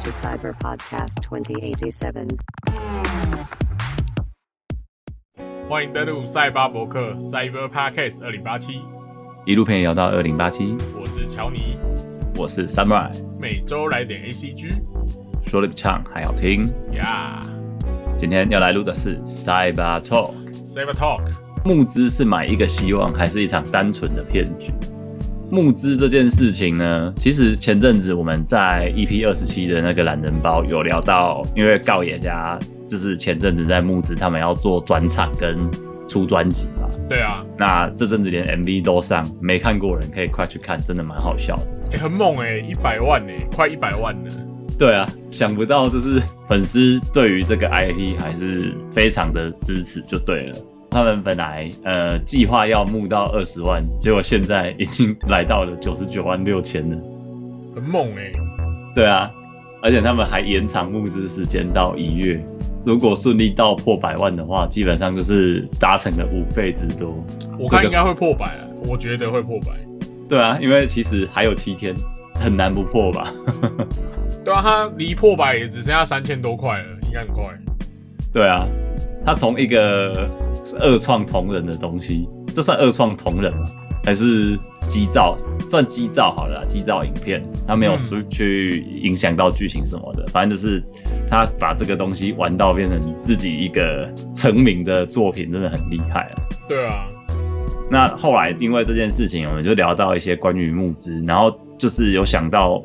to Cyber Podcast 2087. 欢迎登录赛巴博客 Cyber Podcast 二零八七，一路陪你聊到二零八七，我是乔尼，我是 Samurai，每周来点 ACG 说的比唱还好听。呀、今天要来录的是 Cyber Talk，Cyber Talk，募资是买一个希望，还是一场单纯的骗局？募资这件事情呢，其实前阵子我们在 EP 二十七的那个懒人包有聊到，因为告野家就是前阵子在募资，他们要做专场跟出专辑嘛。对啊，那这阵子连 MV 都上，没看过人可以快去看，真的蛮好笑的。哎、很猛哎、一百万哎、快一百万了，对啊，想不到就是粉丝对于这个 IP 还是非常的支持，就对了。他们本来呃计划要募到二十万，结果现在已经来到了九十九万六千了。很猛哎、对啊，而且他们还延长募资时间到一月。如果顺利到破百万的话，基本上就是达成了五倍之多。我看应该会破百啊，我觉得会破百。对啊，因为其实还有七天，很难不破吧？对啊，他离破百也只剩下三千多块了，应该很快。对啊，他从一个二创同人的东西，这算二创同人吗？还是机造？算机造好了啦，机造影片，他没有嗯出去影响到剧情什么的，反正就是他把这个东西玩到变成你自己一个成名的作品，真的很厉害啊。对啊，那后来因为这件事情，我们就聊到一些关于募资，然后就是有想到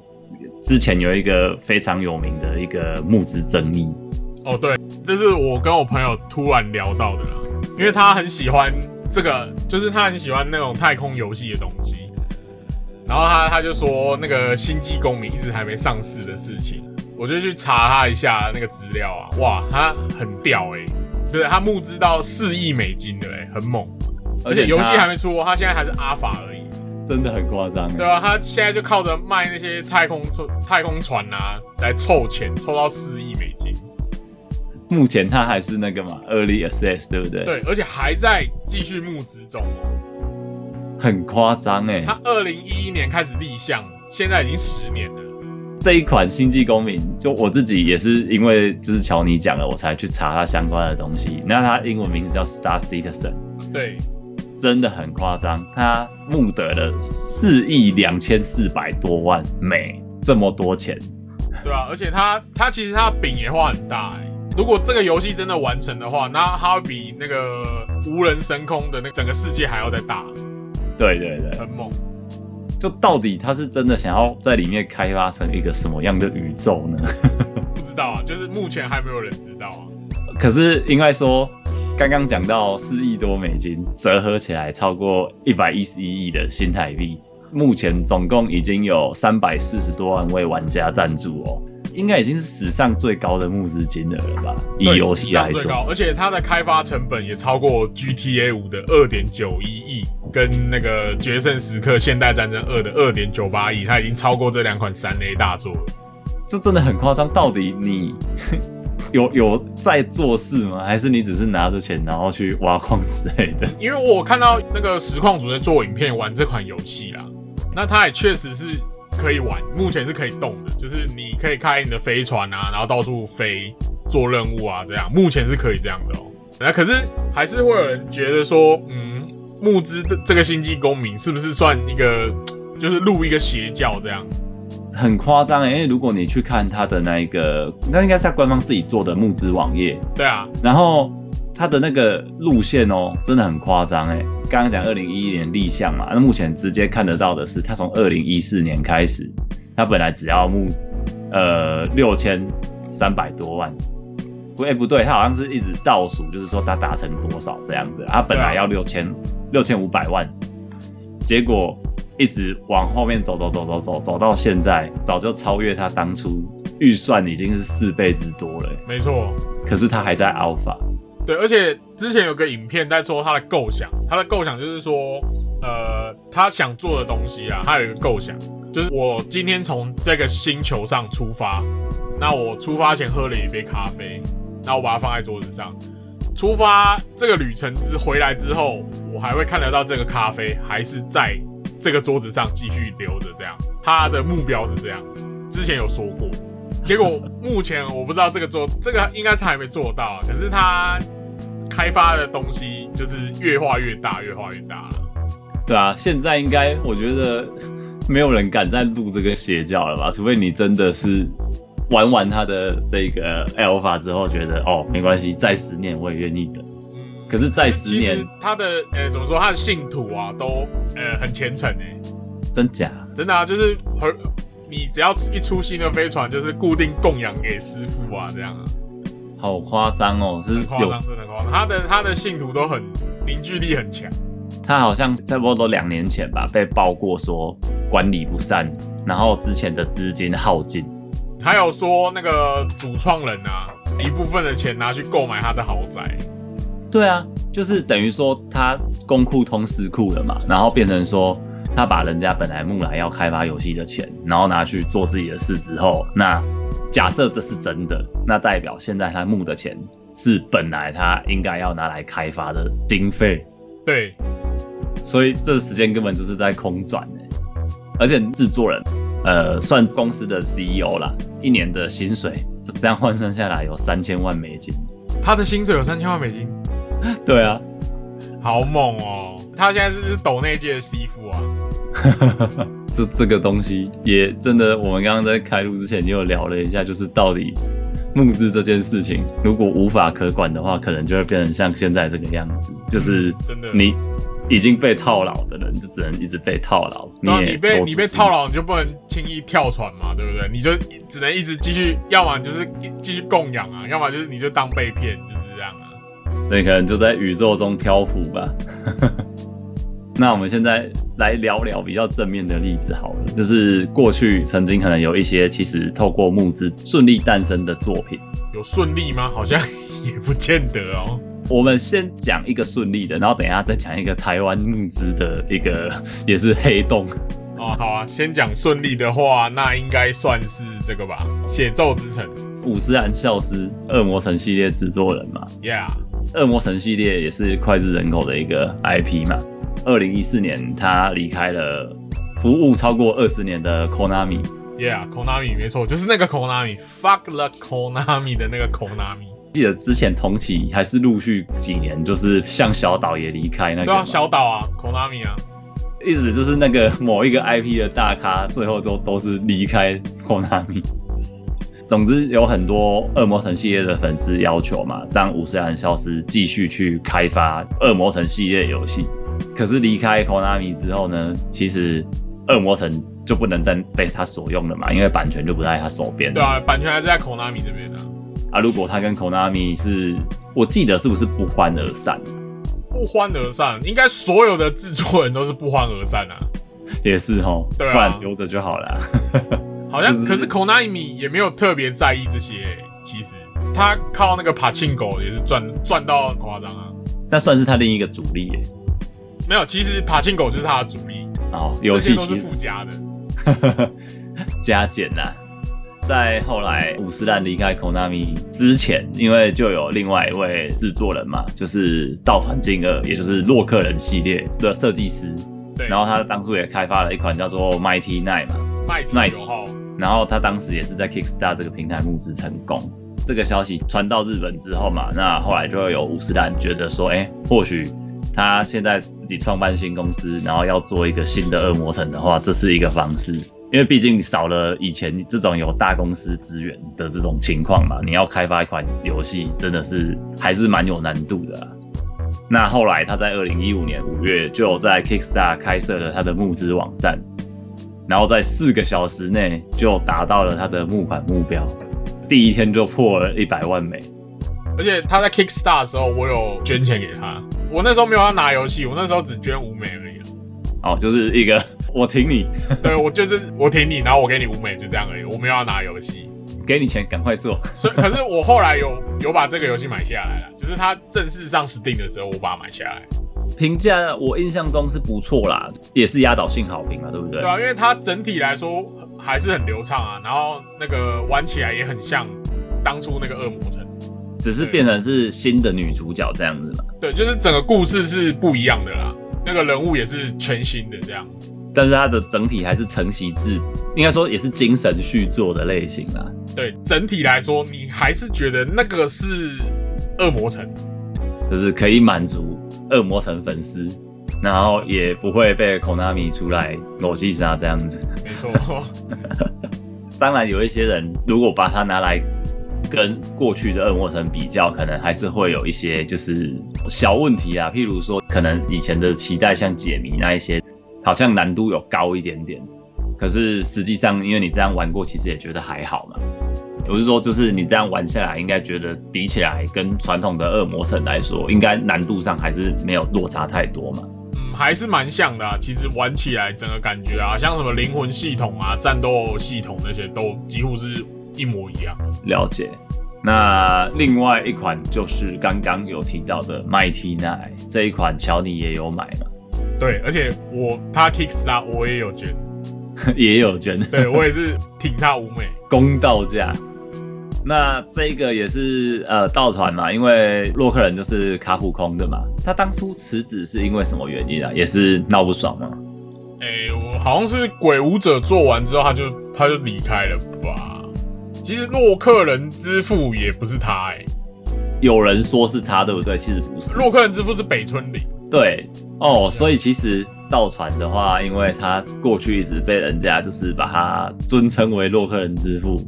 之前有一个非常有名的一个募资争议，哦对，这是我跟我朋友突然聊到的啦，因为他很喜欢这个，就是他很喜欢那种太空游戏的东西，然后他他就说那个星际公民一直还没上市的事情，我就去查他一下那个资料啊，哇，他很屌诶、就是他募资到四亿美金的诶、很猛，而且游戏他还没出哦，他现在还是阿法而已，真的很夸张欸，对啊，他现在就靠着卖那些太空船太空船啊来凑钱，凑到四亿美金。目前它还是那个嘛，early access，对不对？，对，而且还在继续募资中哦。很夸张哎。它二零一一年开始立项，现在已经十年了。这一款《星际公民》，就我自己也是因为就是乔尼讲了，我才去查它相关的东西。那它英文名字叫 Star Citizen，对，真的很夸张，它募得了四亿两千四百多万美，这么多钱。对啊，而且它它其实它的饼也画很大哎、如果这个游戏真的完成的话，那它会比那个无人升空的那整个世界还要再大，对对对，很猛。就到底他是真的想要在里面开发成一个什么样的宇宙呢？不知道啊，就是目前还没有人知道啊。可是应该说，刚刚讲到四亿多美金，折合起来超过一百一十一亿的新台币，目前总共已经有三百四十多万位玩家赞助哦，应该已经是史上最高的募资金额了吧？以游戏来说，最高，而且它的开发成本也超过 GTA 五的二点九一亿，跟那个《决胜时刻：现代战争二》的二点九八亿，它已经超过这两款三 A 大作了。这真的很夸张。到底你 有有在做事吗？还是你只是拿着钱然后去挖矿之类的？因为我看到那个实况组在做影片玩这款游戏啦，那它也确实是可以玩，目前是可以动的，就是你可以开你的飞船啊，然后到处飞做任务啊，这样目前是可以这样的哦。那可是还是会有人觉得说，嗯，募资的这个星际公民是不是算一个，就是入一个邪教这样？很夸张欸因为如果你去看他的那一个，那应该是他官方自己做的募资网页，对啊，然后他的那个路线哦，真的很夸张哎。刚刚讲二零一一年立项嘛，那目前直接看得到的是，他从二零一四年开始，他本来只要募呃六千三百多万，不对、不对，他好像是一直倒数，就是说他达成多少这样子，他本来要六千六千五百万，结果一直往后面走走走走走走到现在，早就超越他当初预算已经是四倍之多了欸。没错，可是他还在 alpha，对，而且之前有个影片在说他的构想，他的构想就是说，呃，他想做的东西啊，他有一个构想，就是我今天从这个星球上出发，那我出发前喝了一杯咖啡，那我把它放在桌子上。出发这个旅程之回来之后，我还会看得到这个咖啡还是在这个桌子上继续留着，这样他的目标是这样，之前有说过。结果目前我不知道这个做这个应该是还没做到，可是他开发的东西就是越画越大，越画越大了。对啊，现在应该我觉得没有人敢再录这个邪教了吧？除非你真的是玩完他的这个 alpha 之后，觉得哦没关系，再十年我也愿意等。嗯，可是再十年他的呃怎么说，他的信徒啊都呃很虔诚诶，真假？真的啊，就是和你只要一出新的飞船，就是固定供养给师傅啊，这样啊，好夸张哦！是夸张，真的很夸张。他的他的信徒都很凝聚力很强。他好像差不多都两年前吧，被爆过说管理不善，然后之前的资金耗尽。还有说那个主创人啊，一部分的钱拿去购买他的豪宅，对啊，就是等于说他公库通私库了嘛，然后变成说他把人家本来木兰要开发游戏的钱，然后拿去做自己的事之后，那假设这是真的，那代表现在他募的钱是本来他应该要拿来开发的经费，对，所以这时间根本就是在空转呢。而且制作人，呃，算公司的 CEO 啦，一年的薪水这这样换算下来有三千万美金。他的薪水有三千万美金，对啊，好猛哦！他现在是是抖那届的师傅啊，这这个东西也真的，我们刚刚在开录之前也有聊了一下，就是到底募资这件事情，如果无法可管的话，可能就会变成像现在这个样子，就是真的你已经被套牢的人，就只能一直被套牢。然后也你被你被套牢，你就不能轻易跳船嘛，对不对？你就只能一直继续，要么就是继续供养啊，要么就是你就当被骗，就是这样啊。那，可能就在宇宙中漂浮吧。那我们现在来聊聊比较正面的例子好了，就是过去曾经可能有一些其实透过募资顺利诞生的作品。有顺利吗？好像也不见得哦。我们先讲一个顺利的，然后等一下再讲一个台湾募资的一个 也是黑洞。哦，好啊，先讲顺利的话，那应该算是这个吧，《血咒之城》。伍斯兰孝司恶魔城系列制作人嘛，Yeah，恶魔城系列也是脍炙人口的一个 IP 嘛。二零一四年他离开了服务超过二十年的 Konami，Yeah，Konami 没错，就是那个 Konami，fuck the Konami 的那个 Konami。记得之前同期还是陆续几年，就是像小岛也离开那个嘛，对啊，小岛啊，Konami 啊，意思就是那个某一个 IP 的大咖，最后都都是离开 Konami。总之有很多恶魔城系列的粉丝要求嘛，让五十岚消失继续去开发恶魔城系列游戏。可是离开 Konami 之后呢，其实恶魔城就不能再被他所用了嘛，因为版权就不在他手边了。对啊，版权还是在 Konami 这边的、啊，如果他跟 Konami 是，我记得是不是不欢而散？不欢而散，应该所有的制作人都是不欢而散啊。也是哦，对啊不然留着就好了。好像，就是可是 Konami 也没有特别在意这些、其实他靠那个 Pachinko 也是赚赚到很夸张啊。那算是他另一个主力耶。没有，其实 Pachinko 就是他的主力，哦，游这些都是戏其实附加的。加减呐、在后来五十岚离开 Konami 之前，因为就有另外一位制作人嘛，就是道传进二，也就是洛克人系列的设计师。对，然后他当初也开发了一款叫做 Mighty Nine 嘛，麦麦提提九号，然后他当时也是在 Kickstarter 这个平台募资成功。这个消息传到日本之后嘛，那后来就会有五十岚觉得说，哎，或许他现在自己创办新公司，然后要做一个新的恶魔城的话，这是一个方式。因为毕竟少了以前这种有大公司资源的这种情况嘛，你要开发一款游戏，真的是还是蛮有难度的、那后来他在二零一五年五月就有在 Kickstarter 开设了他的募资网站，然后在四个小时内就达到了他的募款目标，第一天就破了一百万美。而且他在 Kickstar 的时候，我有捐钱给他。我那时候没有要拿游戏，我那时候只捐五美而已啊。哦，就是一个我挺你，对我就是我挺你，然后我给你五美，就这样而已。我没有要拿游戏，给你钱，赶快做。所以可是我后来有有把这个游戏买下来了，就是它正式上 Steam 的时候，我把它买下来。评价我印象中是不错啦，也是压倒性好评嘛，对不对？对啊，因为它整体来说还是很流畅啊，然后那个玩起来也很像当初那个恶魔城。只是变成是新的女主角这样子嘛。对，就是整个故事是不一样的啦，那个人物也是全新的这样。但是它的整体还是承袭自，应该说也是精神续作的类型啦。对，整体来说，你还是觉得那个是恶魔城，就是可以满足恶魔城粉丝，然后也不会被 Konami 出来裸击杀这样子。没错。当然，有一些人如果把它拿来跟过去的恶魔城比较，可能还是会有一些就是小问题啊。譬如说，可能以前的期待像解谜那一些，好像难度有高一点点。可是实际上，因为你这样玩过，其实也觉得还好嘛。我是说，就是你这样玩下来，应该觉得比起来跟传统的恶魔城来说，应该难度上还是没有落差太多嘛。嗯，还是蛮像的啊。其实玩起来整个感觉啊，像什么灵魂系统啊、战斗系统那些，都几乎是一模一样。了解。那另外一款就是刚刚有提到的 Mighty Nine 这一款，乔尼也有买嘛？对，而且我他 Kickstar 我也有捐，也有捐。对我也是挺他五美 公道价。那这个也是呃盗船嘛，因为洛克人就是卡普空的嘛。他当初辞职是因为什么原因啊？也是闹不爽吗？哎，我好像是鬼舞者做完之后，他就他就离开了吧。其实洛克人之父也不是他哎，有人说是他，对不对？其实不是，洛克人之父是北村里。对哦，所以其实盗传的话，因为他过去一直被人家就是把他尊称为洛克人之父。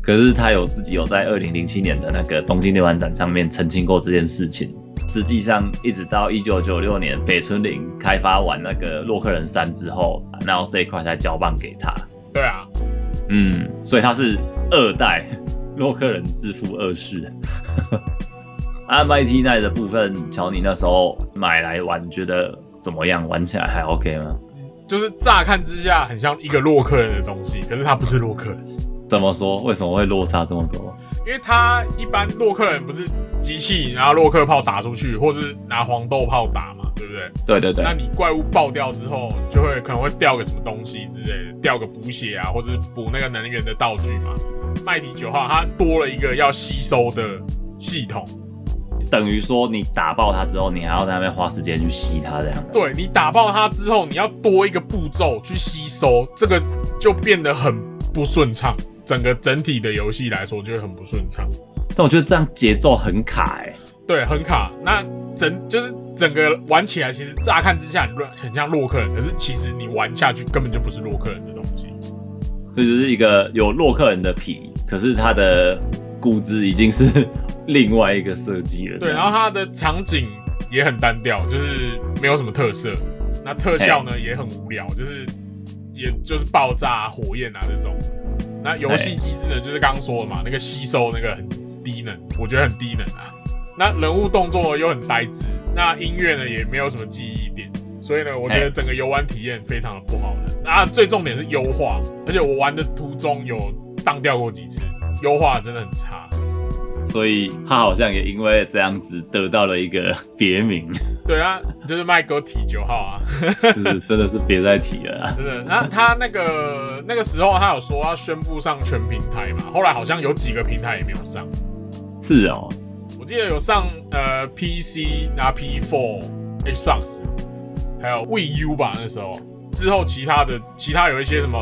可是他有自己有在二零零七年的那个东京电玩展上面澄清过这件事情。实际上，一直到一九九六年北村绫开发完那个洛克人三之后，然后这一块才交棒给他。对啊，嗯，所以他是二代洛克人之父二世。啊，MIT 奈的部分，乔尼那时候买来玩，觉得怎么样？玩起来还 OK 吗？就是乍看之下很像一个洛克人的东西，可是他不是洛克人。怎么说？为什么会落差这么多？因为他一般洛克人不是机器，然后洛克炮打出去，或是拿黄豆炮打嘛，对不对？对对对。那你怪物爆掉之后，就会可能会掉个什么东西之类的，掉个补血啊，或者补那个能源的道具嘛。麦迪九号它多了一个要吸收的系统，等于说你打爆它之后，你还要在那边花时间去吸它这样。对你打爆它之后，你要多一个步骤去吸收，这个就变得很不顺畅。整个整体的游戏来说就会很不顺畅，但我觉得这样节奏很卡哎，对，很卡。那整就是整个玩起来，其实乍看之下很很像洛克人，可是其实你玩下去根本就不是洛克人的东西。所以只是一个有洛克人的皮，可是它的骨子已经是另外一个设计了。对，然后它的场景也很单调，就是没有什么特色。那特效呢也很无聊，就是也就是爆炸、火焰啊这种。那游戏机制呢，就是刚刚说的嘛，那个吸收那个很低能，我觉得很低能啊。那人物动作又很呆滞，那音乐呢也没有什么记忆点，所以呢，我觉得整个游玩体验非常的不好的。那最重点是优化，而且我玩的途中有当掉过几次，优化真的很差。所以他好像也因为这样子得到了一个别名。对啊，就是麦哥提九号啊，就是真的是别再提了。真的，那他那个那个时候他有说要宣布上全平台嘛，后来好像有几个平台也没有上。是哦，我记得有上呃 PC、拿 P4、Xbox，还有 VU 吧那时候。之后其他的其他有一些什么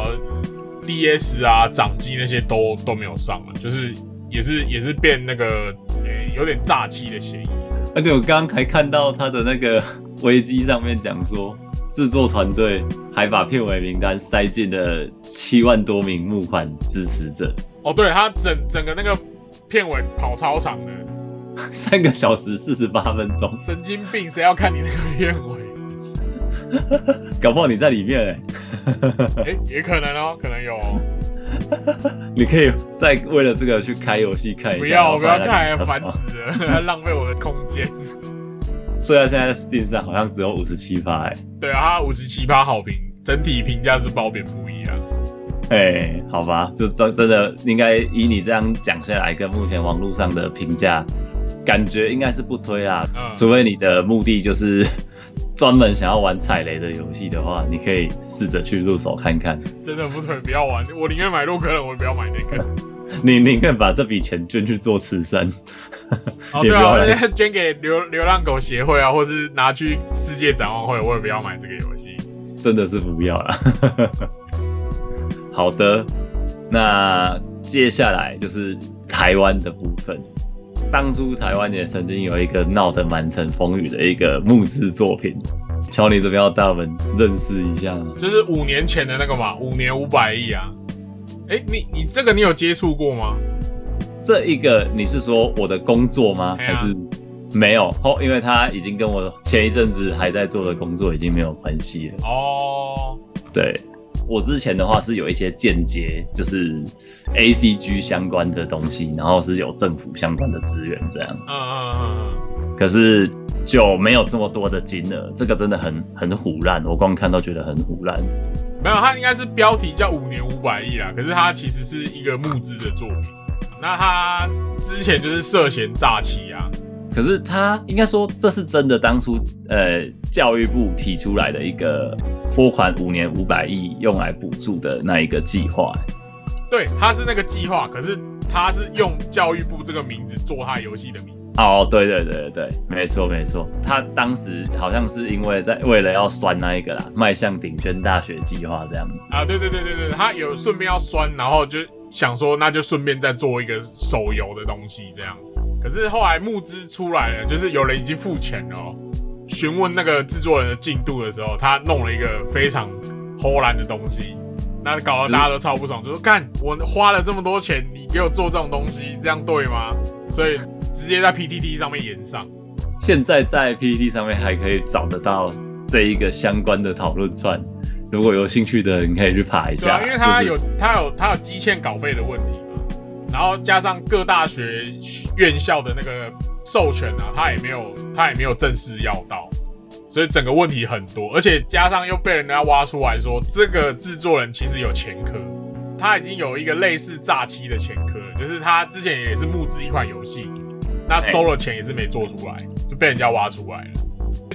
DS 啊、掌机那些都都没有上了，就是。也是也是变那个诶，有点诈欺的嫌疑。而且我刚刚还看到他的那个 危机上面讲说，制作团队还把片尾名单塞进了七万多名募款支持者。哦，对他整整个那个片尾跑超长的，三个小时四十八分钟。神经病，谁要看你那个片尾？搞不好你在里面哎，哎，也可能哦，可能有。你可以再为了这个去开游戏看一下。不要，不要看，烦死了，浪费我的空间。虽然现在 Steam 上好像只有五十七趴，哎，对啊，五十七趴好评，整体评价是褒贬不一样。哎，好吧，就真真的应该以你这样讲下来，跟目前网络上的评价，感觉应该是不推啊。除非你的目的就是。专门想要玩踩雷的游戏的话，你可以试着去入手看看。真的不推，不要玩。我宁愿买洛克人，我也不要买那个。你宁愿把这笔钱捐去做慈善。哦，对啊，捐给流流浪狗协会啊，或是拿去世界展望会，我也不要买这个游戏。真的是不要了。好的，那接下来就是台湾的部分。当初台湾也曾经有一个闹得满城风雨的一个募资作品，乔你这边要带我们认识一下吗？就是五年前的那个嘛，五年五百亿啊。哎，你你这个你有接触过吗？这一个你是说我的工作吗？还是没有？哦，因为他已经跟我前一阵子还在做的工作已经没有关系了。哦，对我之前的话是有一些间接，就是 A C G 相关的东西，然后是有政府相关的资源这样，嗯嗯嗯嗯，可是就没有这么多的金额，这个真的很很虎烂，我光看都觉得很虎烂。没有，它应该是标题叫五年五百亿啦，可是它其实是一个募资的作品。那它之前就是涉嫌诈欺啊，可是他应该说这是真的，当初呃教育部提出来的一个拨款五年五百亿用来补助的那一个计划。对，它是那个计划，可是它是用教育部这个名字做它游戏的名字。哦，对对对对，没错没错，他当时好像是因为在为了要酸那一个啦，迈向顶尖大学计划这样子。啊，对对对对对，他有顺便要酸，然后就想说，那就顺便再做一个手游的东西这样。可是后来募资出来了，就是有人已经付钱了、哦。询问那个制作人的进度的时候，他弄了一个非常偷懒的东西，那搞得大家都超不爽，就说干我花了这么多钱，你给我做这种东西，这样对吗？所以直接在 PTT 上面延上。现在在 PPT 上面还可以找得到这一个相关的讨论串，如果有兴趣的你可以去爬一下。对啊，因为它就是有它有它有积欠稿费的问题嘛，然后加上各大学院校的那个授权啊，他也没有他也没有正式要到，所以整个问题很多，而且加上又被人家挖出来说这个制作人其实有前科，他已经有一个类似诈欺的前科，就是他之前也是募资一款游戏，那收了钱也是没做出来，就被人家挖出来了。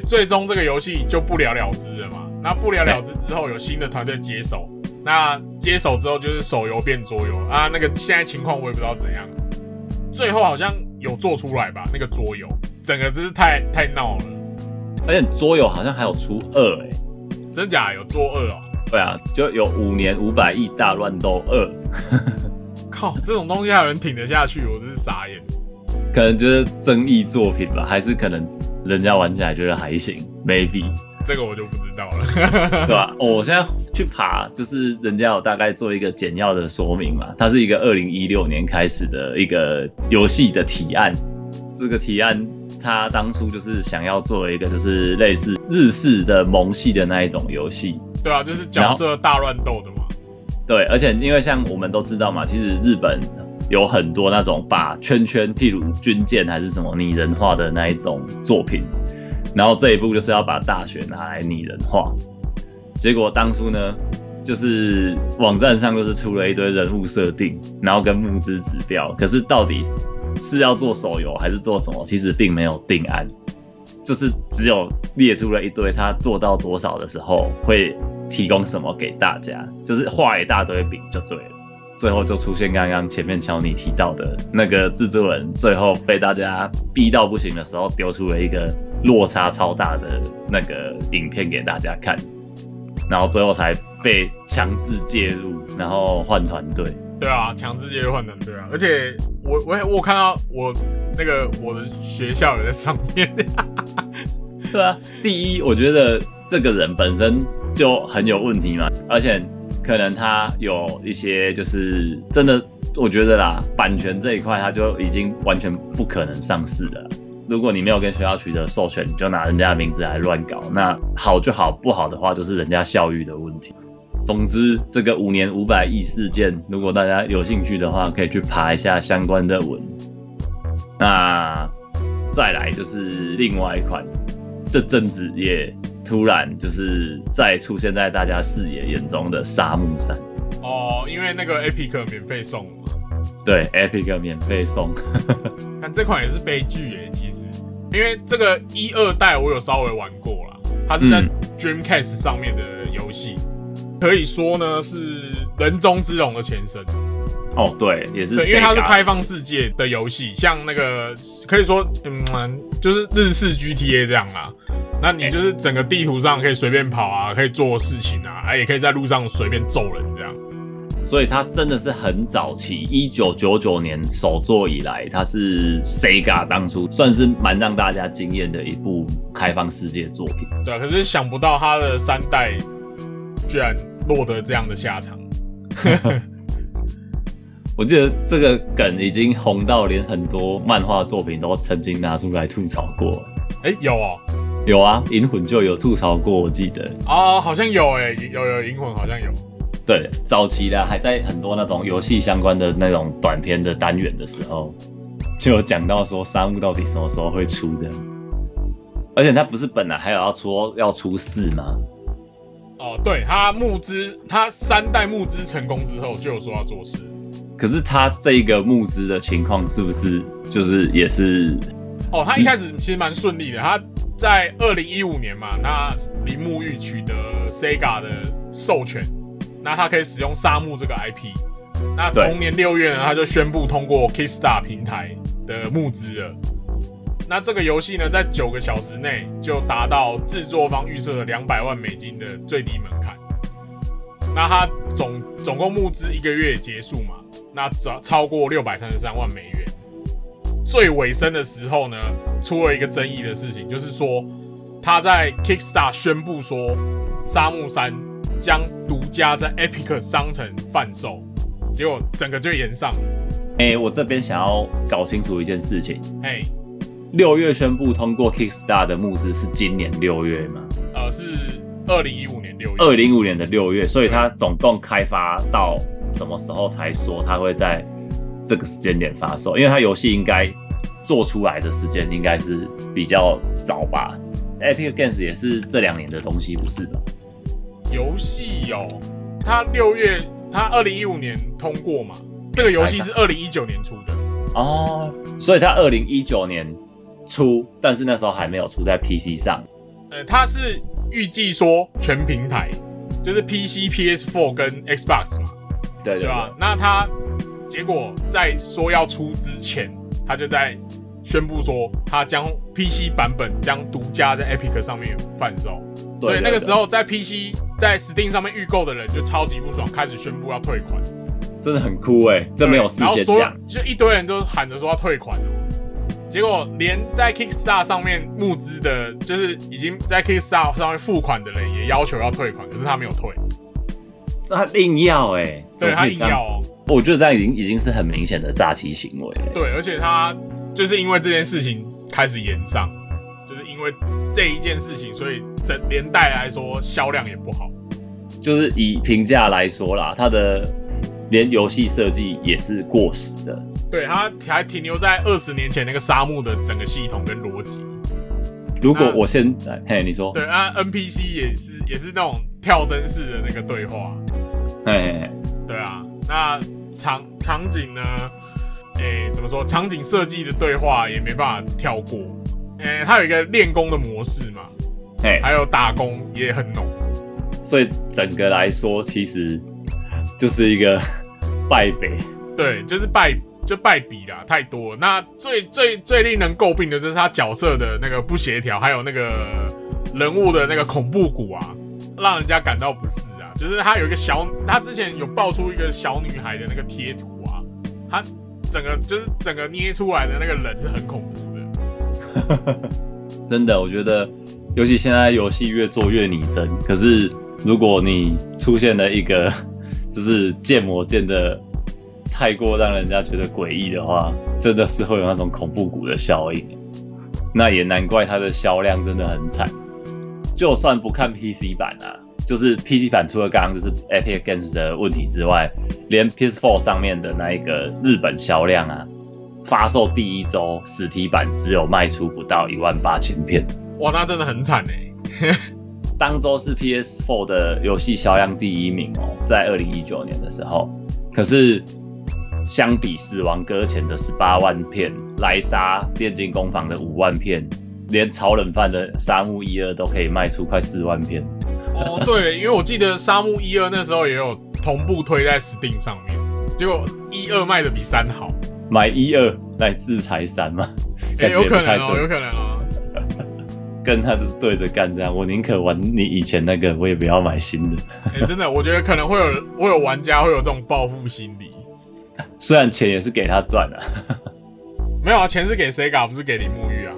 最终这个游戏就不了了之了嘛。那不了了之之后，有新的团队接手，那接手之后就是手游变桌游啊。那个现在情况我也不知道怎样。最后好像有做出来吧，那个桌游，整个真是太太闹了，而且桌游好像还有出二哎、真假有做二哦。对啊，就有五年五百亿大乱斗二，靠，这种东西还有人挺得下去，我真是傻眼。可能就是争议作品吧，还是可能人家玩起来觉得还行，maybe。这个我就不知道了。对吧、我现在去爬，就是人家有大概做一个简要的说明嘛，它是一个二零一六年开始的一个游戏的提案。这个提案，它当初就是想要做一个就是类似日式的萌系的那一种游戏。对啊，就是角色大乱斗的嘛。对，而且因为像我们都知道嘛，其实日本有很多那种把圈圈，譬如军舰还是什么拟人化的那一种作品，然后这一步就是要把大学拿来拟人化。结果当初呢，就是网站上就是出了一堆人物设定，然后跟募资指标，可是到底是要做手游还是做什么，其实并没有定案，就是只有列出了一堆他做到多少的时候会提供什么给大家，就是画一大堆饼就对了。最后就出现刚刚前面乔尼提到的那个制作人，最后被大家逼到不行的时候，丢出了一个落差超大的那个影片给大家看，然后最后才被强制介入，然后换团队。对啊，强制介入换团队啊，而且我我也我看到我那个我的学校也在上面，对啊，第一，我觉得这个人本身就很有问题嘛，而且可能他有一些就是真的，我觉得啦，版权这一块他就已经完全不可能上市了。如果你没有跟学校取得授权，你就拿人家的名字来乱搞，那好就好，不好的话就是人家校誉的问题。总之，这个五年五百亿事件，如果大家有兴趣的话，可以去爬一下相关的文。那再来就是另外一款，这阵子也突然就是再出现在大家视野眼中的沙漠山。哦，因为那个 Epic 免费送嘛，对，Epic 免费送。但这款也是悲剧诶，其实，因为这个一二代我有稍微玩过啦，它是在嗯 Dreamcast 上面的游戏，可以说呢是人中之龙的前身。哦，对，也是。对，因为它是开放世界的游戏，像那个可以说，嗯，就是日式 GTA 这样啦。那你就是整个地图上可以随便跑啊，可以做事情啊，啊，也可以在路上随便揍人。所以它真的是很早期，一九九九年首作以来，它是 Sega 当初算是蛮让大家惊艳的一部开放世界作品。对啊，可是想不到他的三代居然落得这样的下场。我记得这个梗已经红到连很多漫画作品都曾经拿出来吐槽过。哎、有哦，有啊，银魂就有吐槽过，我记得。哦，好像有哎，有有银魂好像有。对，早期的还在很多那种游戏相关的那种短片的单元的时候，就有讲到说沙漠到底什么时候会出的。而且他不是本来还有要出要出四吗？哦，对他募资，他三代募资成功之后，就有说要做事。可是他这个募资的情况是不是就是也是哦，他一开始其实蛮顺利的，他在二零一五年嘛，那铃木玉取得 Sega 的授权，那他可以使用沙漠这个 IP。那同年六月呢，他就宣布通过 Kickstar 平台的募资了。那这个游戏呢，在九个小时内就达到制作方预设的两百万美金的最低门槛。那他总总共募资一个月结束嘛，那超超过六百三十三万美元。最尾声的时候呢，出了一个争议的事情，就是说他在 Kickstar 宣布说《沙漠三》将独家在 Epic 商城贩售，结果整个就延上了。哎、我这边想要搞清楚一件事情：哎，六月宣布通过 Kickstar 的募资是今年六月吗？呃，是二零一五年六月。二零一五年的六月，所以它总共开发到什么时候才说它会在这个时间点发售？因为它游戏应该做出来的时间应该是比较早吧？Epic Games 也是这两年的东西，不是吧？游戏有，它六月，它二零一五年通过嘛？这个游戏是二零一九年出的。哦，所以它二零一九年出，但是那时候还没有出在 PC 上。呃，它是预计说全平台，就是 PC、PS4 跟 Xbox 嘛，对对对吧？那它结果在说要出之前，它就在宣布说，它将 PC 版本将独家在 Epic 上面贩售。所以那个对时候在 PC 在 Steam 上面预购的人就超级不爽，开始宣布要退款。真的很酷哎，这没有事然后所有先讲。就一堆人都喊着说要退款哦。结果连在 Kickstar 上面募资的，就是已经在 Kickstar 上面付款的人也要求要退款，可是他没有退，他硬要哎，对他硬要哦。我觉得这样已经已经是很明显的诈欺行为了。对，而且他就是因为这件事情开始延上，就是因为这一件事情，所以整连带来说销量也不好。就是以评价来说啦，它的连游戏设计也是过时的。对，它还停留在二十年前那个沙漠的整个系统跟逻辑。如果我现在，嘿，你说，对，啊 NPC 也是也是那种跳帧式的那个对话。嘿嘿嘿，对啊，那场场景呢？诶、怎么说？场景设计的对话也没办法跳过。诶、它有一个练功的模式嘛，嘿，还有打工也很浓。所以整个来说，其实就是一个败北。对，就是败就败笔啦，太多了。那最最最令人诟病的就是他角色的那个不协调，还有那个人物的那个恐怖谷啊，让人家感到不适啊。就是他有一个小，他之前有爆出一个小女孩的那个贴图啊，他整个就是整个捏出来的那个人是很恐怖的。真的，我觉得，尤其现在游戏越做越拟真，可是如果你出现了一个 就是建模建的太过让人家觉得诡异的话，真的是会有那种恐怖谷的效应。那也难怪它的销量真的很惨。就算不看 PC 版啊，就是 PC 版除了刚刚就是 Epic Games 的问题之外，连 PS4 上面的那一个日本销量啊，发售第一周实体版只有卖出不到一万八千片，哇，那真的很惨哎、当周是 PS4 的游戏销量第一名哦，在二零一九年的时候，可是相比《死亡搁浅》的十八万片，莱莎电竞工坊的五万片，连炒冷饭的《沙漠一二》都可以卖出快四万片。哦，对，因为我记得沙漠一二那时候也有同步推在 Steam 上面，结果一二卖的比三好。买一二来制裁三吗？哎、有可能哦，有可能哦。跟他就是对着干这样，我宁可玩你以前那个，我也不要买新的。哎、真的，我觉得可能会有会有玩家会有这种报复心理。虽然钱也是给他赚的、没有啊，钱是给 Sega，不是给铃木玉啊。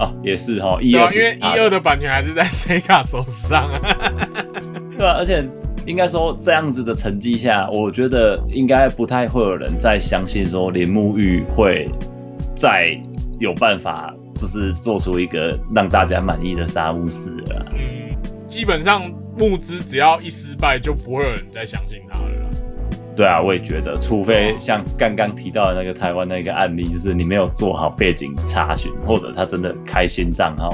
哦，也是哈，一二因为一二的版权还是在 Sega 手上啊。对啊，而且应该说这样子的成绩下，我觉得应该不太会有人再相信说铃木玉会再有办法，就是做出一个让大家满意的沙乌斯了。嗯，基本上募资只要一失败，就不会有人再相信他了啦。对啊，我也觉得，除非像刚刚提到的那个台湾那个案例，就是你没有做好背景查询，或者他真的开新账号。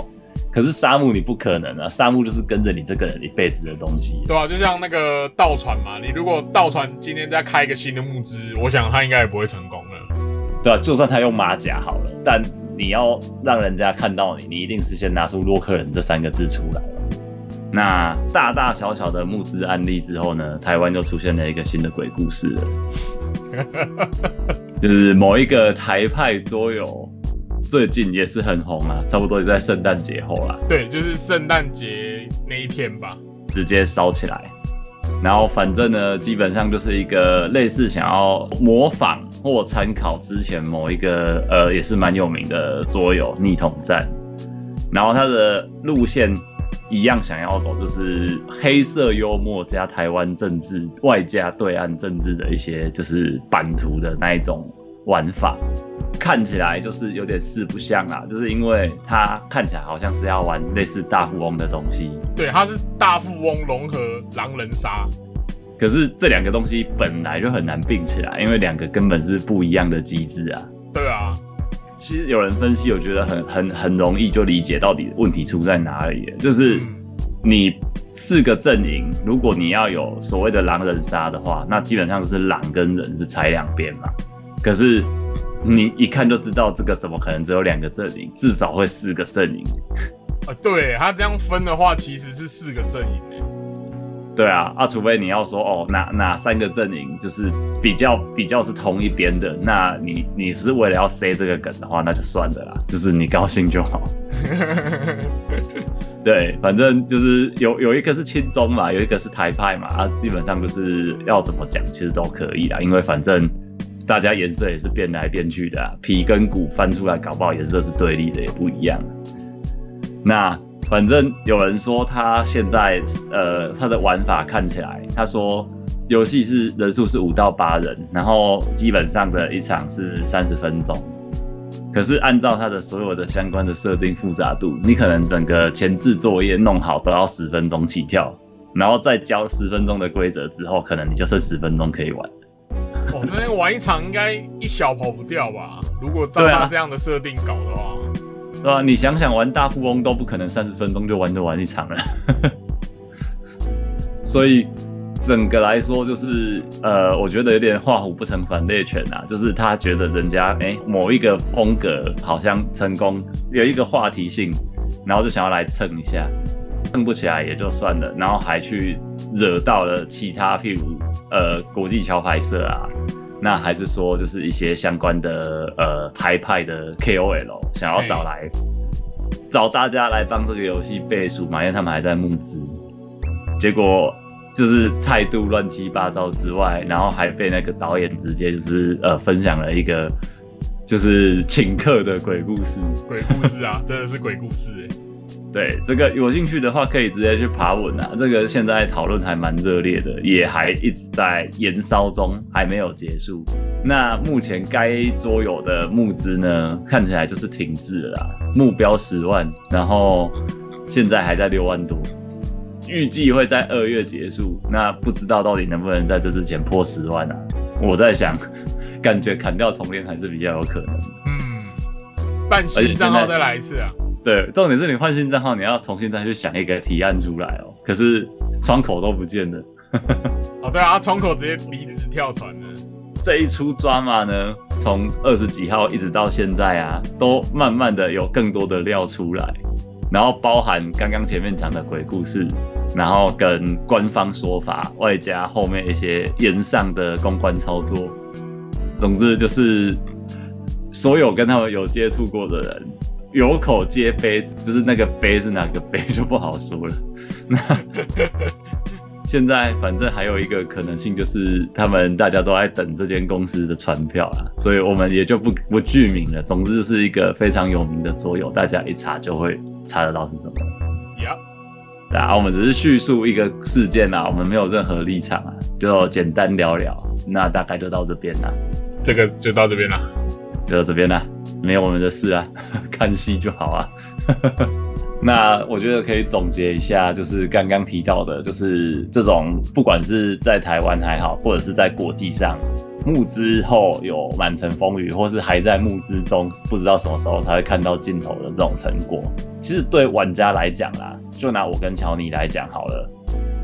可是沙漠你不可能啊，沙漠就是跟着你这个人一辈子的东西。对啊，就像那个盗船嘛，你如果盗船今天再开一个新的募资，我想他应该也不会成功了。对啊，就算他用马甲好了，但你要让人家看到你，你一定是先拿出洛克人这三个字出来。那大大小小的募资案例之后呢，台湾就出现了一个新的鬼故事了，就是某一个台派桌游，最近也是很红啊，差不多也在圣诞节后啦，对，就是圣诞节那一天吧。直接烧起来。然后反正呢，基本上就是一个类似想要模仿或参考之前某一个呃也是蛮有名的桌游逆统战，然后它的路线一样想要走，就是黑色幽默加台湾政治外加对岸政治的一些就是版图的那一种玩法。看起来就是有点四不像啊，就是因为它看起来好像是要玩类似大富翁的东西，对，它是大富翁融合狼人杀。可是这两个东西本来就很难并起来，因为两个根本是不一样的机制啊。对啊，其实有人分析，我觉得很很很容易就理解到底问题出在哪里了，就是嗯你四个阵营，如果你要有所谓的狼人杀的话，那基本上是狼跟人是踩两边嘛。可是你一看就知道，这个怎么可能只有两个阵营？至少会四个阵营。啊，对他这样分的话，其实是四个阵营诶。对啊，啊，除非你要说哦，哪哪三个阵营就是比较比较是同一边的，那你你是为了要塞这个梗的话，那就算了啦，就是你高兴就好。对，反正就是有有一个是亲中嘛，有一个是台派嘛，啊，基本上就是要怎么讲，其实都可以啦，因为反正大家颜色也是变来变去的、啊，皮跟骨翻出来，搞不好颜色是对立的，也不一样。那反正有人说他现在呃他的玩法看起来，他说游戏是人数是五到八人，然后基本上的一场是三十分钟。可是按照他的所有的相关的设定复杂度，你可能整个前置作业弄好都要十分钟起跳，然后再教十分钟的规则之后，可能你就剩十分钟可以玩。哦，那天玩一场应该一小跑不掉吧？如果照他这样的设定搞的话，对吧、你想想玩大富翁都不可能三十分钟就玩得完一场了，所以整个来说就是呃，我觉得有点画虎不成反类犬啊，就是他觉得人家哎、某一个风格好像成功，有一个话题性，然后就想要来蹭一下，蹭不起来也就算了，然后还去惹到了其他譬如呃国际桥牌社啊。那还是说，就是一些相关的呃台派的 KOL 想要找来找大家来帮这个游戏背书嘛，因为他们还在募资，结果就是态度乱七八糟之外，然后还被那个导演直接就是呃分享了一个就是请客的鬼故事。鬼故事啊，真的是鬼故事哎。对这个有兴趣的话，可以直接去爬文啊。这个现在讨论还蛮热烈的，也还一直在延烧中，还没有结束。那目前该桌游的募资呢，看起来就是停滞了啦，目标十万，然后现在还在六万多，预计会在二月结束。那不知道到底能不能在这之前破十万啊？我在想，感觉砍掉重练还是比较有可能。嗯，办新账号再来一次啊。对，重点是你换新账号，你要重新再去想一个提案出来哦。可是窗口都不见了。哦，对啊，窗口直接离职跳船了。这一出抓马呢，从二十几号一直到现在啊，都慢慢的有更多的料出来，然后包含刚刚前面讲的鬼故事，然后跟官方说法，外加后面一些延上的公关操作。总之就是所有跟他们有接触过的人，有口皆碑，只是那个碑是哪个碑就不好说了。那现在反正还有一个可能性，就是他们大家都在等这间公司的传票啊，所以我们也就不不具名了。总之是一个非常有名的桌游，大家一查就会查得到是什么。呀，啊，我们只是叙述一个事件啊，我们没有任何立场啊，就简单聊聊。那大概就到这边啦，这个就到这边了。就到这边啦，没有我们的事啊，看戏就好啊。那我觉得可以总结一下，就是刚刚提到的，就是这种不管是在台湾还好，或者是在国际上募资后有满城风雨，或是还在募资中，不知道什么时候才会看到尽头的这种成果，其实对玩家来讲啦，就拿我跟乔尼来讲好了，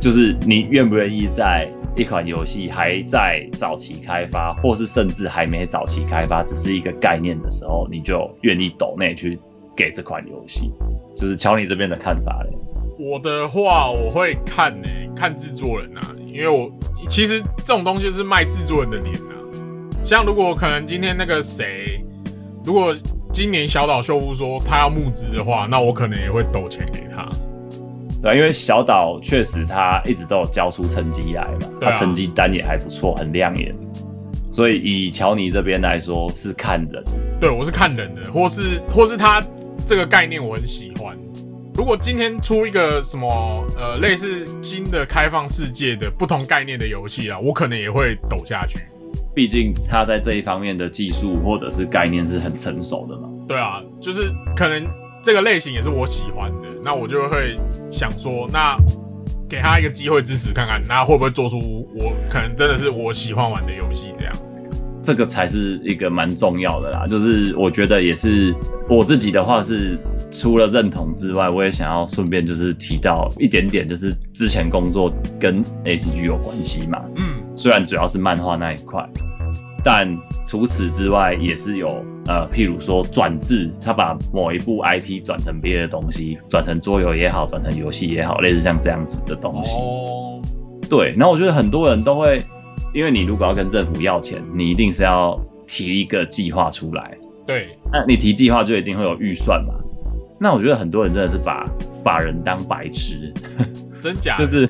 就是你愿不愿意在一款游戏还在早期开发，或是甚至还没早期开发，只是一个概念的时候，你就愿意抖内去给这款游戏？就是乔你这边的看法嘞。我的话，我会看呢、看制作人啊，因为我其实这种东西是卖制作人的脸啊。像如果可能今天那个谁，如果今年小岛秀夫说他要募资的话，那我可能也会抖钱给他。对啊，因为小岛确实他一直都有交出成绩来嘛，啊他成绩单也还不错，很亮眼。所以以乔尼这边来说是看人，对我是看人的，或是或是他这个概念我很喜欢。如果今天出一个什么呃类似新的开放世界的不同概念的游戏啊，我可能也会抖下去。毕竟他在这一方面的技术或者是概念是很成熟的嘛。对啊，就是可能这个类型也是我喜欢的，那我就会想说，那给他一个机会支持看看，那会不会做出我可能真的是我喜欢玩的游戏这样。这个才是一个蛮重要的啦，就是我觉得也是我自己的话是除了认同之外，我也想要顺便就是提到一点点，就是之前工作跟 A C G 有关系嘛，嗯，虽然主要是漫画那一块，但除此之外也是有呃，譬如说转制，他把某一部 IP 转成别的东西，转成桌游也好，转成游戏也好，类似像这样子的东西。哦，对，然后我觉得很多人都会，因为你如果要跟政府要钱，你一定是要提一个计划出来，对，那你提计划就一定会有预算嘛。那我觉得很多人真的是把把人当白痴，真假的？就是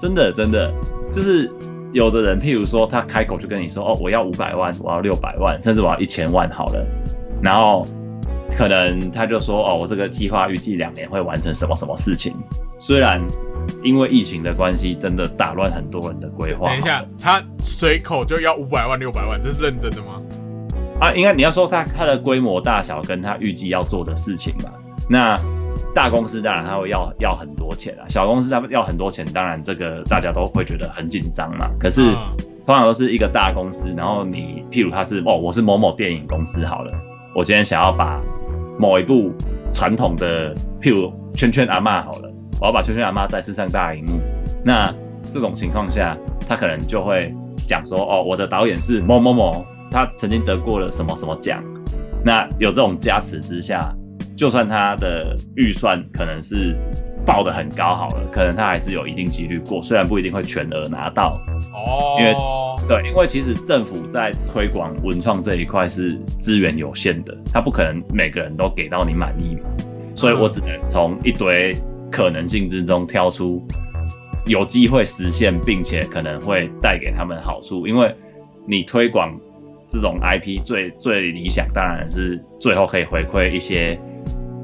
真的真的就是有的人，譬如说他开口就跟你说，哦，我要五百万，我要六百万，甚至我要一千万好了，然后可能他就说，哦，我这个计划预计两年会完成什么什么事情。虽然因为疫情的关系，真的打乱很多人的规划。等一下，他随口就要五百万、六百万，这是认真的吗？啊，应该你要说他他的规模大小跟他预计要做的事情吧。那大公司当然他会要要很多钱啊，小公司他们要很多钱，当然这个大家都会觉得很紧张嘛。可是嗯通常都是一个大公司，然后你譬如他是哦，我是某某电影公司好了，我今天想要把某一部传统的，譬如圈圈阿嬷好了，我要把圈圈阿嬷再次上大荧幕，那这种情况下，他可能就会讲说哦，我的导演是某某某，他曾经得过了什么什么奖，那有这种加持之下，就算他的预算可能是报的很高好了，可能他还是有一定几率过，虽然不一定会全额拿到。哦，因为对，因为其实政府在推广文创这一块是资源有限的，他不可能每个人都给到你满意嘛，所以我只能从一堆可能性之中挑出有机会实现，并且可能会带给他们好处。因为你推广这种 IP 最最理想当然是最后可以回馈一些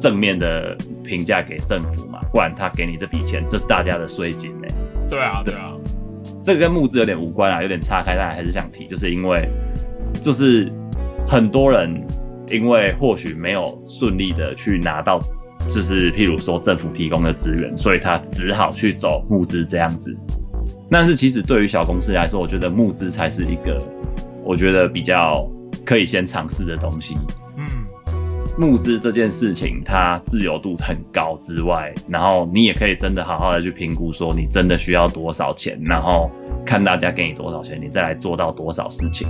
正面的评价给政府嘛，不然他给你这笔钱，这是大家的税金呢、对啊，对啊，这个跟募资有点无关啊，有点岔开，但还是想提，就是因为就是很多人因为或许没有顺利的去拿到，就是譬如说政府提供的资源，所以他只好去走募资这样子。但是其实对于小公司来说，我觉得募资才是一个我觉得比较可以先尝试的东西。募资这件事情，它自由度很高之外，然后你也可以真的好好的去评估，说你真的需要多少钱，然后看大家给你多少钱，你再来做到多少事情。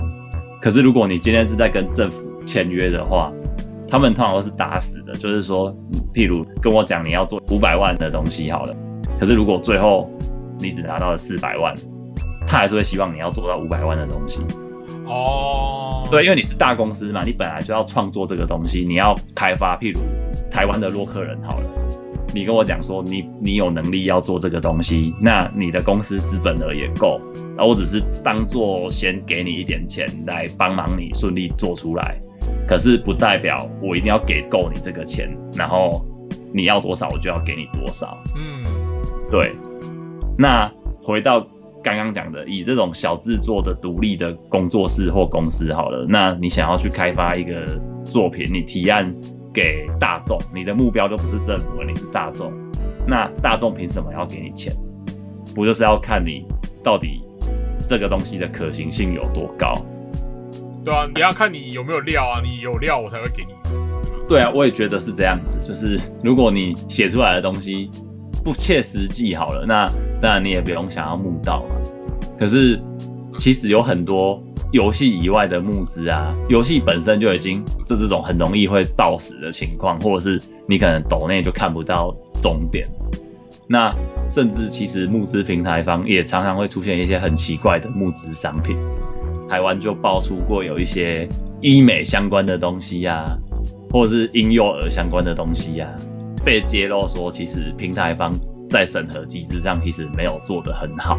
可是如果你今天是在跟政府签约的话，他们通常都是打死的，就是说，譬如跟我讲你要做五百万的东西好了，可是如果最后你只拿到了四百万，他还是会希望你要做到五百万的东西。哦，对，因为你是大公司嘛，你本来就要创作这个东西，你要开发，譬如台湾的洛克人好了，你跟我讲说你你有能力要做这个东西，那你的公司资本额也够，然后我只是当做先给你一点钱来帮忙你顺利做出来，可是不代表我一定要给够你这个钱，然后你要多少我就要给你多少，嗯，对，那回到刚刚讲的，以这种小制作的独立的工作室或公司好了，那你想要去开发一个作品，你提案给大众，你的目标就不是政府了，你是大众，那大众凭什么要给你钱？不就是要看你到底这个东西的可行性有多高？对啊，你要看你有没有料啊，你有料我才会给你？对啊，我也觉得是这样子。就是如果你写出来的东西不切实际，好了，那当然你也不用想要募到嘛。可是其实有很多游戏以外的募资啊，游戏本身就已经这这种很容易会爆死的情况，或者是你可能抖内就看不到终点。那甚至其实募资平台方也常常会出现一些很奇怪的募资商品。台湾就爆出过有一些医美相关的东西呀、或者是婴幼儿相关的东西呀、被揭露说其实平台方在审核机制上其实没有做得很好。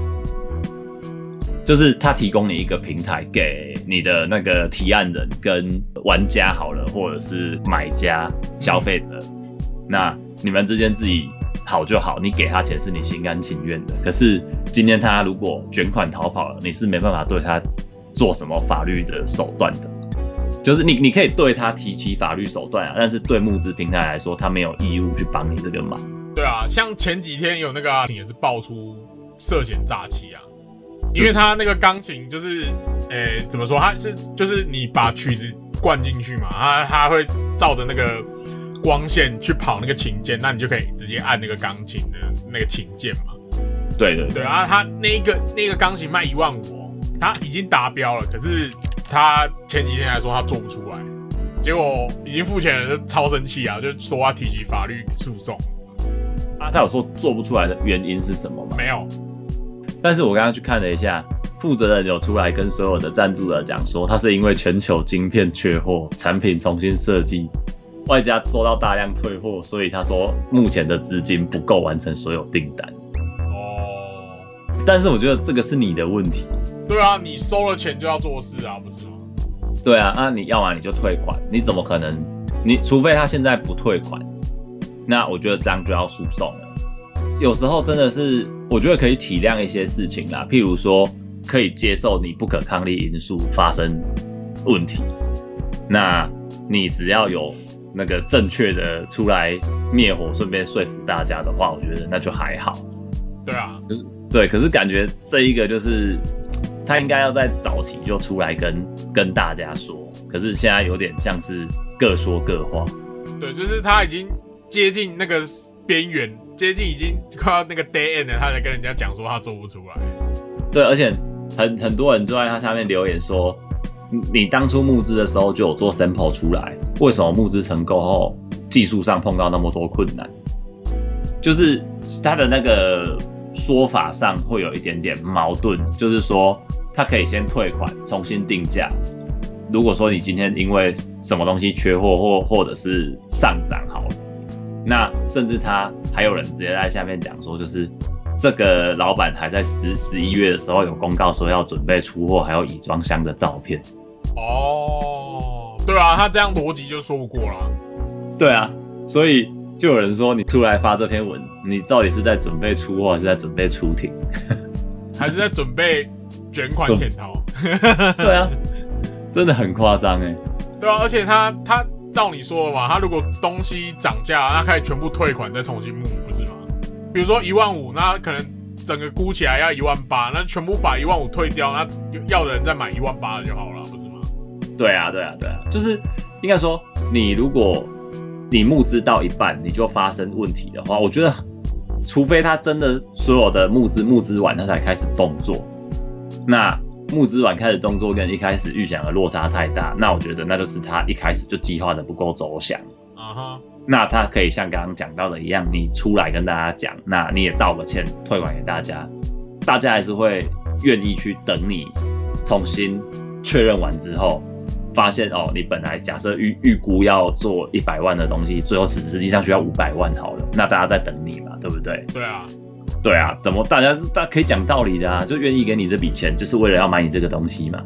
就是他提供你一个平台给你的那个提案人跟玩家好了，或者是买家、消费者，那你们之间自己好就好，你给他钱是你心甘情愿的。可是今天他如果卷款逃跑了，你是没办法对他做什么法律的手段的。就是你你可以对他提起法律手段啊，但是对募资平台来说，他没有义务去帮你这个忙。对啊，像前几天有那个、啊、也是爆出涉嫌诈欺啊，因为他那个钢琴就是，诶、怎么说？他是就是你把曲子灌进去嘛，他他会照着那个光线去跑那个琴键，那你就可以直接按那个钢琴的那个琴键嘛。对对对啊，他那个那个钢琴卖一万五哦，他已经达标了，可是他前几天还说他做不出来，结果已经付钱了，就超生气啊，就说要提起法律诉讼。啊，他有说做不出来的原因是什么吗？没有，但是我刚刚去看了一下，负责人有出来跟所有的赞助者讲说，他是因为全球晶片缺货，产品重新设计，外加收到大量退货，所以他说目前的资金不够完成所有订单。哦，但是我觉得这个是你的问题，对啊，你收了钱就要做事啊，不是吗？对啊，啊你要么你就退款，你怎么可能？你除非他现在不退款，那我觉得这样就要诉讼了。有时候真的是，我觉得可以体谅一些事情啦，譬如说可以接受你不可抗力因素发生问题，那你只要有那个正确的出来灭火，顺便说服大家的话，我觉得那就还好。对啊，对，可是感觉这一个就是他应该要在早期就出来跟跟大家说，可是现在有点像是各说各话。对，就是他已经接近那个边缘，接近已经快要那个 day end 了，他才跟人家讲说他做不出来。对，而且很很多人都在他下面留言说，你当初募资的时候就有做 sample 出来，为什么募资成功后技术上碰到那么多困难？就是他的那个说法上会有一点点矛盾，就是说他可以先退款，重新定价。如果说你今天因为什么东西缺货或或者是上涨好了，那甚至他还有人直接在下面讲说，就是这个老板还在十十一月的时候有公告说要准备出货，还有乙装箱的照片。哦，对啊，他这样逻辑就说不过了。对啊，所以就有人说你出来发这篇文，你到底是在准备出货，还是在准备出庭？还是在准备卷款潜逃。对啊，真的很夸张哎。对啊，而且他他照你说的嘛，他如果东西涨价，那可以全部退款再重新募，不是吗？比如说一万五，那可能整个估起来要一万八，那全部把一万五退掉，那要的人再买一万八的就好了，不是吗？对啊，对啊，对啊，就是应该说，你如果你募资到一半你就发生问题的话，我觉得，除非他真的所有的募资募资完他才开始动作，那募资完开始动作跟一开始预想的落差太大，那我觉得那就是他一开始就计划的不够周详。啊哈，那他可以像刚刚讲到的一样，你出来跟大家讲，那你也道个歉，退款给大家，大家还是会愿意去等你重新确认完之后，发现哦，你本来假设预预估要做一百万的东西，最后实实际上需要五百万好了，那大家在等你嘛，对不对？对啊，对啊，怎么大家大家可以讲道理的啊，就愿意给你这笔钱，就是为了要买你这个东西嘛。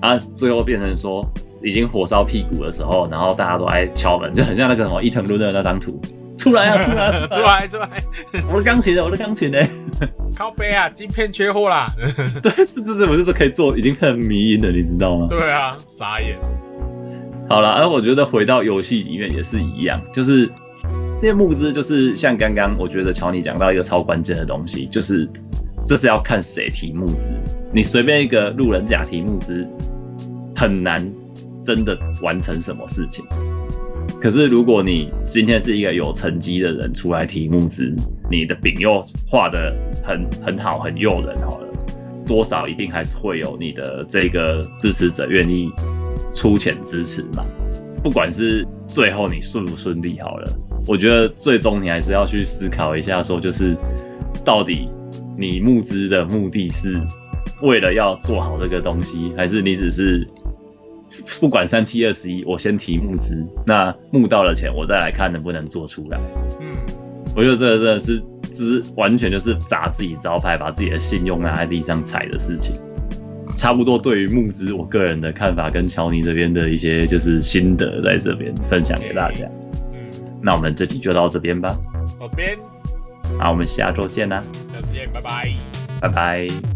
啊，最后变成说已经火烧屁股的时候，然后大家都来敲门，就很像那个什么伊藤润的那张图，出来啊，出来、啊，出来 出来，我的钢琴呢？我的钢琴呢？靠背啊，晶片缺货啦。对，这这这不是可以做，已经很迷因了，你知道吗？对啊，傻眼。好了，而我觉得回到游戏里面也是一样，就是那些募资，就是像刚刚我觉得乔尼讲到一个超关键的东西，就是这是要看谁提募资，你随便一个路人甲提募资。很难真的完成什么事情。可是如果你今天是一个有成绩的人出来提募资，你的饼又画的很很好，很诱人，好了，多少一定还是会有你的这个支持者愿意出钱支持嘛。不管是最后你顺不顺利，好了，我觉得最终你还是要去思考一下，说就是到底你募资的目的是为了要做好这个东西，还是你只是。不管三七二十一，我先提募资，那募到了钱，我再来看能不能做出来。嗯，我觉得这个真的是，资完全就是砸自己招牌，把自己的信用拿在地上踩的事情。差不多对于募资，我个人的看法跟乔尼这边的一些就是心得，在这边分享给大家。嗯，那我们这集就到这边吧。这边，那，我们下周见啦。下次见，拜拜，拜拜。